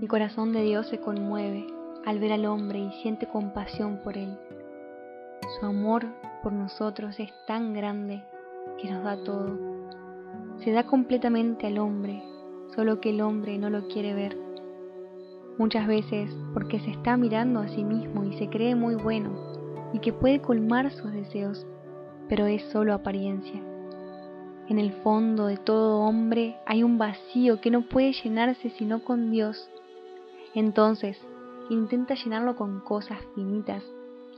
El corazón de Dios se conmueve al ver al hombre y siente compasión por él. Su amor por nosotros es tan grande que nos da todo. Se da completamente al hombre, solo que el hombre no lo quiere ver. Muchas veces porque se está mirando a sí mismo y se cree muy bueno y que puede colmar sus deseos, pero es solo apariencia. En el fondo de todo hombre hay un vacío que no puede llenarse sino con Dios. Entonces, intenta llenarlo con cosas finitas,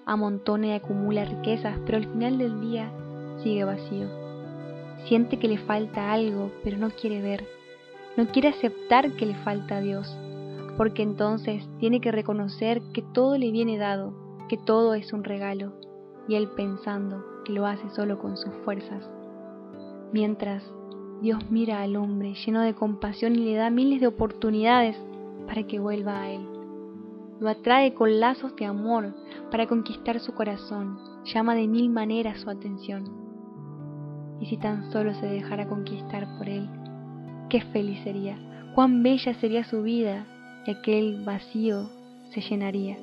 amontona y acumula riquezas, pero al final del día sigue vacío. Siente que le falta algo, pero no quiere ver. No quiere aceptar que le falta a Dios, porque entonces tiene que reconocer que todo le viene dado, que todo es un regalo, y él pensando que lo hace solo con sus fuerzas. Mientras Dios mira al hombre lleno de compasión y le da miles de oportunidades para que vuelva a él. Lo atrae con lazos de amor para conquistar su corazón, llama de mil maneras su atención. Y si tan solo se dejara conquistar por él, qué feliz sería, cuán bella sería su vida y aquel vacío se llenaría.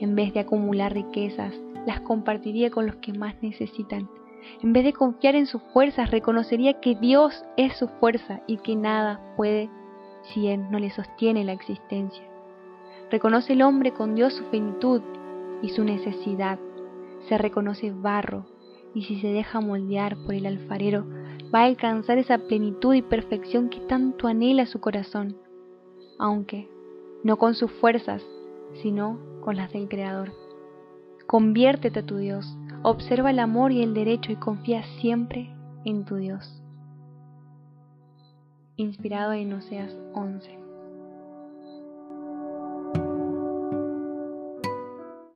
En vez de acumular riquezas, las compartiría con los que más necesitan. En vez de confiar en sus fuerzas, reconocería que Dios es su fuerza y que nada puede si Él no le sostiene la existencia. Reconoce el hombre con Dios su finitud y su necesidad. Se reconoce barro y si se deja moldear por el alfarero, va a alcanzar esa plenitud y perfección que tanto anhela su corazón, aunque no con sus fuerzas, sino con las del Creador. Conviértete a tu Dios, observa el amor y el derecho y confía siempre en tu Dios. Inspirado en Oseas 11.